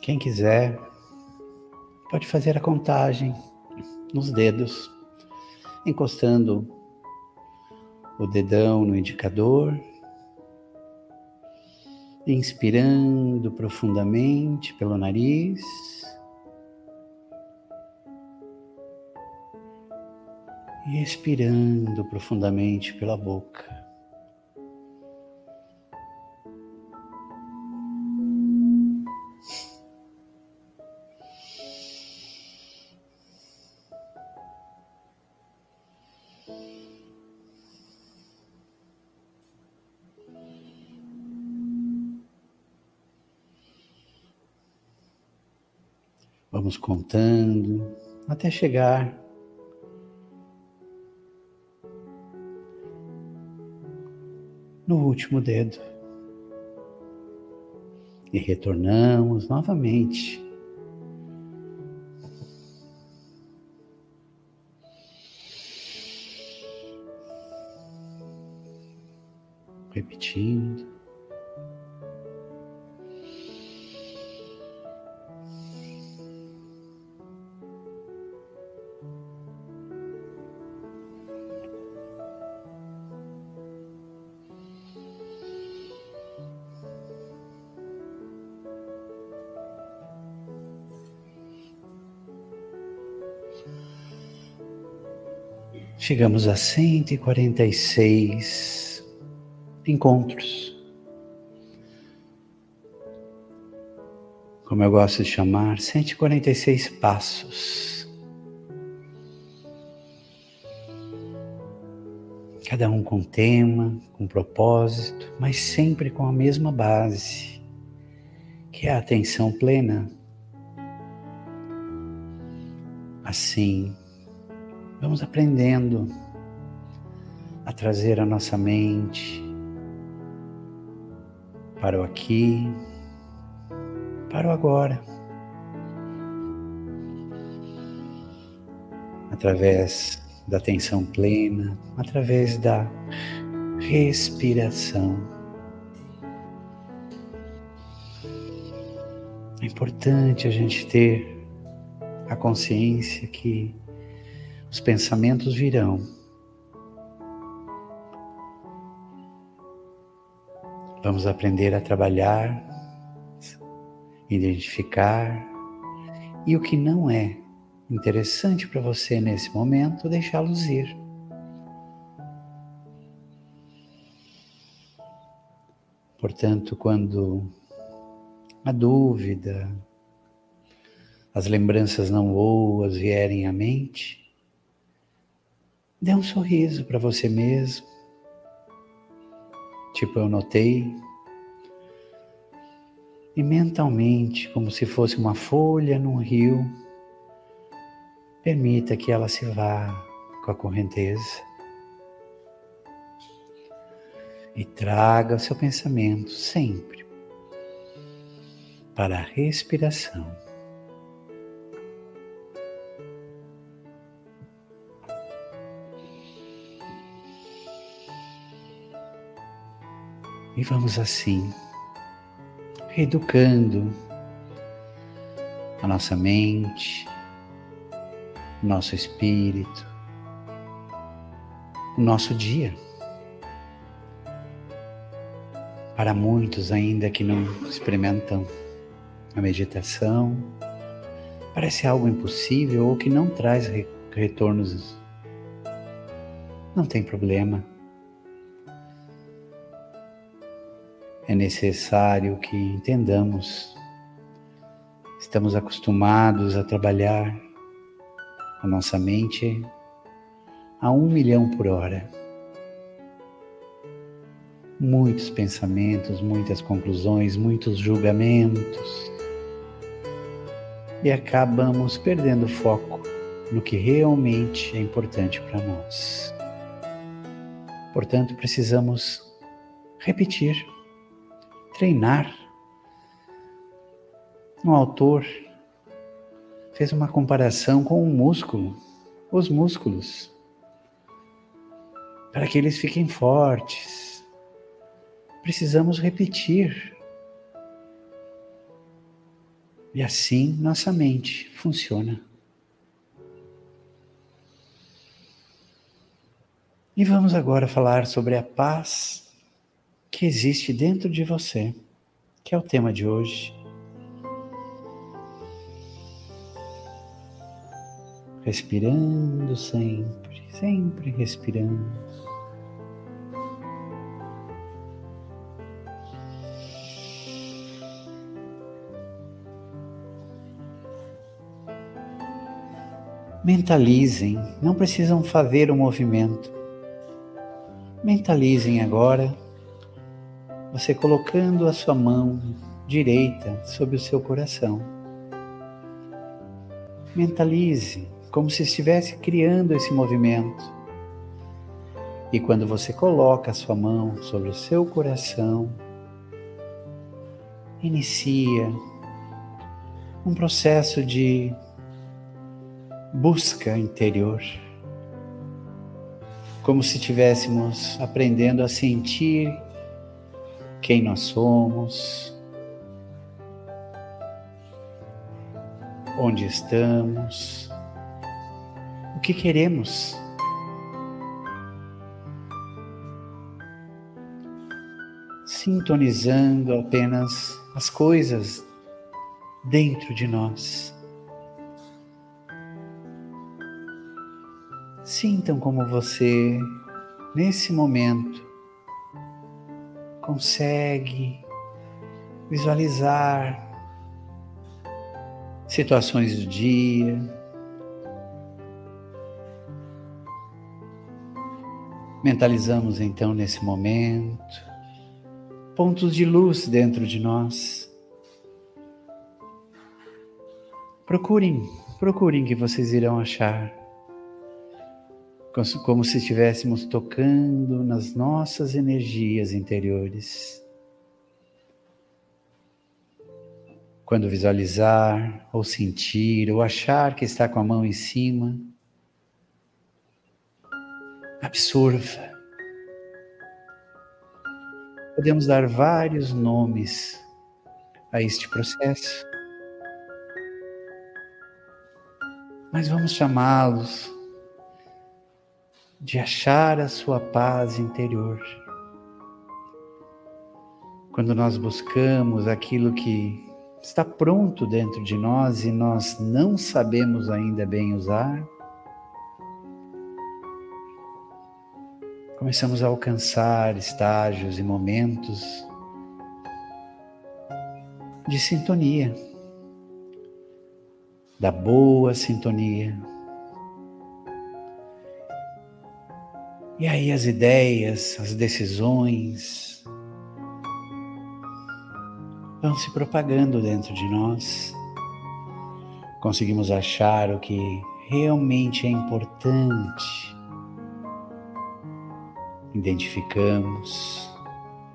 Quem quiser, pode fazer a contagem nos dedos, encostando o dedão no indicador, inspirando profundamente pelo nariz. E expirando profundamente pela boca. Vamos contando até chegar no último dedo. E retornamos novamente. Repetindo. Chegamos a 146 encontros. Como eu gosto de chamar, 146 passos. Cada um com tema, com propósito, mas sempre com a mesma base, que é a atenção plena. Assim, Vamos aprendendo a trazer a nossa mente para o aqui, para o agora. Através da atenção plena, através da respiração. É importante a gente ter a consciência que os pensamentos virão. Vamos aprender a trabalhar, identificar e o que não é interessante para você nesse momento, deixá-los ir. Portanto, quando a dúvida, as lembranças não boas vierem à mente, Dê um sorriso para você mesmo. Tipo, eu notei. E mentalmente, como se fosse uma folha num rio, permita que ela se vá com a correnteza. E traga o seu pensamento sempre para a respiração. E vamos assim, reeducando a nossa mente, nosso espírito, o nosso dia. Para muitos ainda que não experimentam a meditação, parece algo impossível ou que não traz retornos. Não tem problema é necessário que entendamos. Estamos acostumados a trabalhar a nossa mente a um milhão por hora. Muitos pensamentos, muitas conclusões, muitos julgamentos. E acabamos perdendo foco no que realmente é importante para nós. Portanto, precisamos repetir treinar. Um autor fez uma comparação com um músculo, os músculos, para que eles fiquem fortes. Precisamos repetir. E assim nossa mente funciona. E vamos agora falar sobre a paz que existe dentro de você, que é o tema de hoje. Respirando sempre, sempre respirando. Mentalizem, não precisam fazer o movimento. Mentalizem agora você colocando a sua mão direita sobre o seu coração. Mentalize como se estivesse criando esse movimento. E quando você coloca a sua mão sobre o seu coração, inicia um processo de busca interior como se estivéssemos aprendendo a sentir quem nós somos, onde estamos, o que queremos. Sintonizando apenas as coisas dentro de nós. Sintam como você, nesse momento, consegue visualizar situações do dia, mentalizamos então nesse momento. Pontos de luz dentro de nós. Procurem, procurem que vocês irão achar como se estivéssemos tocando nas nossas energias interiores. Quando visualizar, ou sentir, ou achar que está com a mão em cima, absorva. Podemos dar vários nomes a este processo, mas vamos chamá-los de achar a sua paz interior. Quando nós buscamos aquilo que está pronto dentro de nós e nós não sabemos ainda bem usar, começamos a alcançar estágios e momentos de sintonia, da boa sintonia E aí as ideias, as decisões vão se propagando dentro de nós. Conseguimos achar o que realmente é importante. Identificamos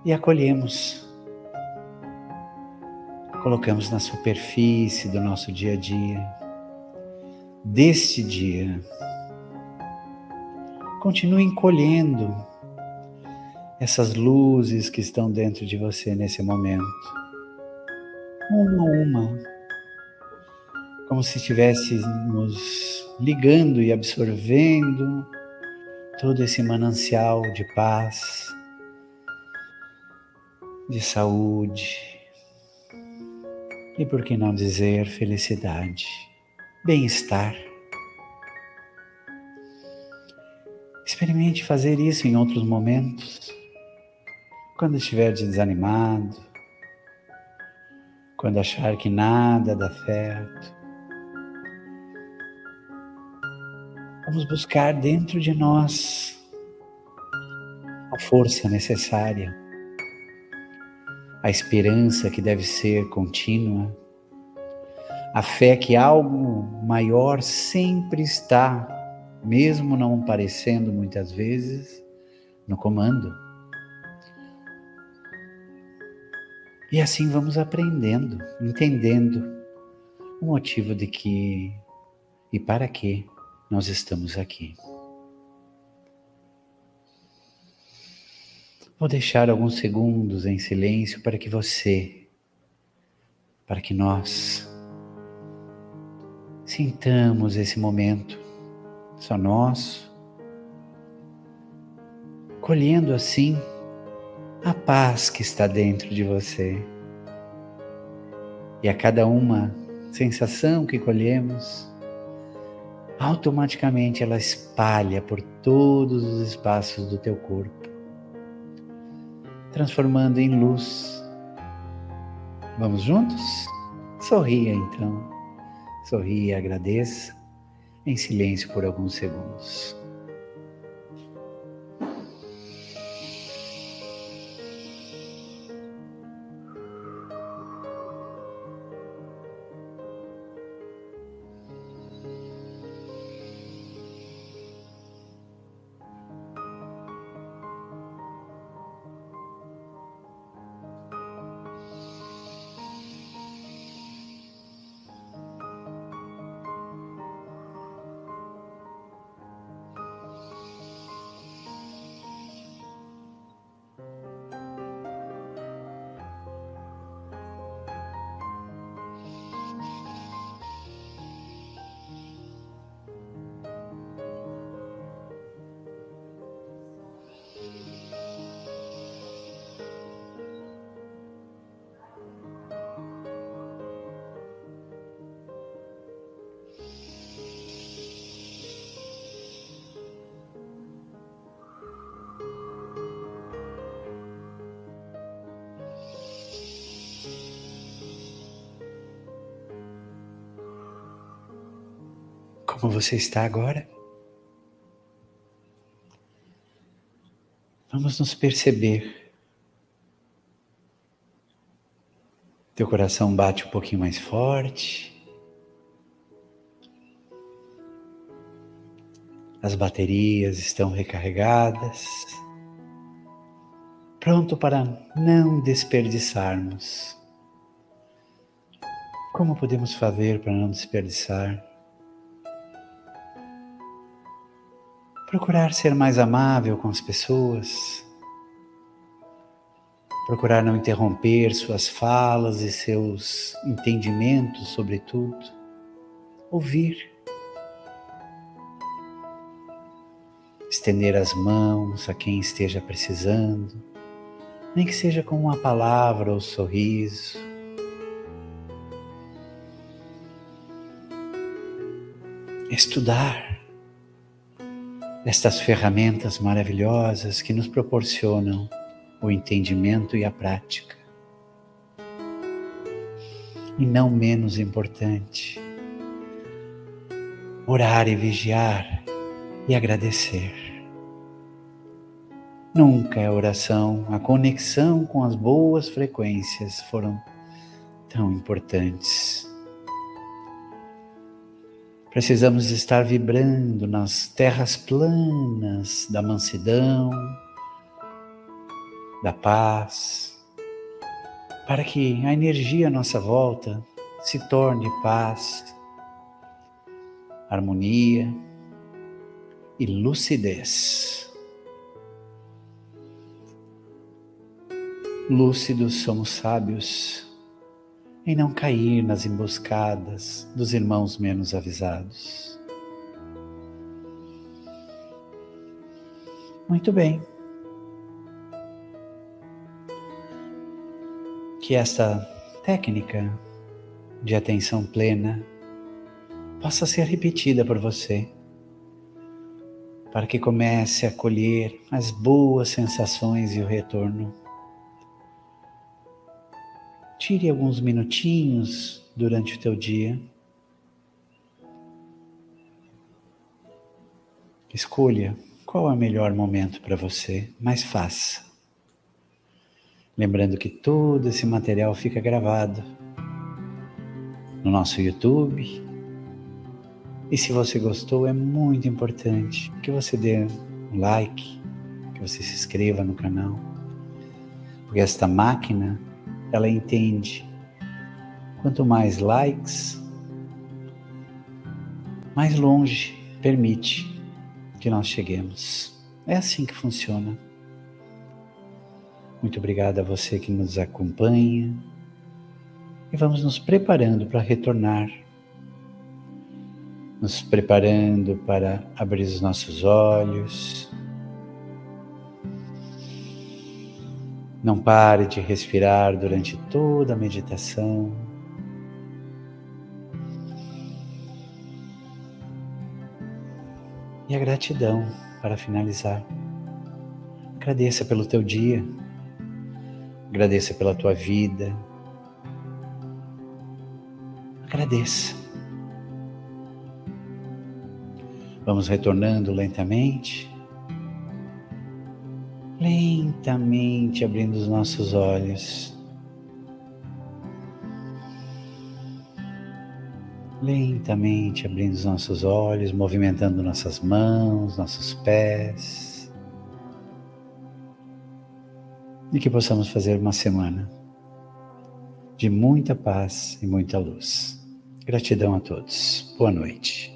e acolhemos. Colocamos na superfície do nosso dia a dia, deste dia Continue encolhendo essas luzes que estão dentro de você nesse momento. Uma a uma. Como se estivéssemos ligando e absorvendo todo esse manancial de paz, de saúde e, por que não dizer, felicidade, bem-estar. Experimente fazer isso em outros momentos. Quando estiver desanimado, quando achar que nada dá certo. Vamos buscar dentro de nós a força necessária, a esperança que deve ser contínua, a fé que algo maior sempre está mesmo não parecendo muitas vezes, no comando. E assim vamos aprendendo, entendendo o motivo de que e para que nós estamos aqui. Vou deixar alguns segundos em silêncio para que você, para que nós Sintamos esse momento, só nosso, colhendo assim a paz que está dentro de você. E a cada uma sensação que colhemos, automaticamente ela espalha por todos os espaços do teu corpo, transformando em luz. Vamos juntos? Sorria então. Sorria e agradeça em silêncio por alguns segundos. Como você está agora? Vamos nos perceber. Teu coração bate um pouquinho mais forte. As baterias estão recarregadas. Pronto para não desperdiçarmos. Como podemos fazer para não desperdiçar? Procurar ser mais amável com as pessoas, procurar não interromper suas falas e seus entendimentos, sobretudo, ouvir, estender as mãos a quem esteja precisando, nem que seja com uma palavra ou sorriso. Estudar destas ferramentas maravilhosas que nos proporcionam o entendimento e a prática. E não menos importante, orar e vigiar e agradecer. Nunca a oração, a conexão com as boas frequências foram tão importantes Precisamos estar vibrando nas terras planas da mansidão, da paz, para que a energia à nossa volta se torne paz, harmonia e lucidez. Lúcidos somos sábios em não cair nas emboscadas dos irmãos menos avisados. Muito bem. Que esta técnica de atenção plena possa ser repetida por você, para que comece a colher as boas sensações e o retorno Tire alguns minutinhos durante o teu dia. Escolha qual é o melhor momento para você, mas faça. Lembrando que todo esse material fica gravado no nosso YouTube. E se você gostou, é muito importante que você dê um like, que você se inscreva no canal, porque esta máquina ela entende. Quanto mais likes, mais longe permite que nós cheguemos. É assim que funciona. Muito obrigado a você que nos acompanha e vamos nos preparando para retornar nos preparando para abrir os nossos olhos. Não pare de respirar durante toda a meditação. E a gratidão para finalizar. Agradeça pelo teu dia. Agradeça pela tua vida. Agradeça. Vamos retornando lentamente. Lentamente abrindo os nossos olhos. Lentamente abrindo os nossos olhos, movimentando nossas mãos, nossos pés. E que possamos fazer uma semana de muita paz e muita luz. Gratidão a todos. Boa noite.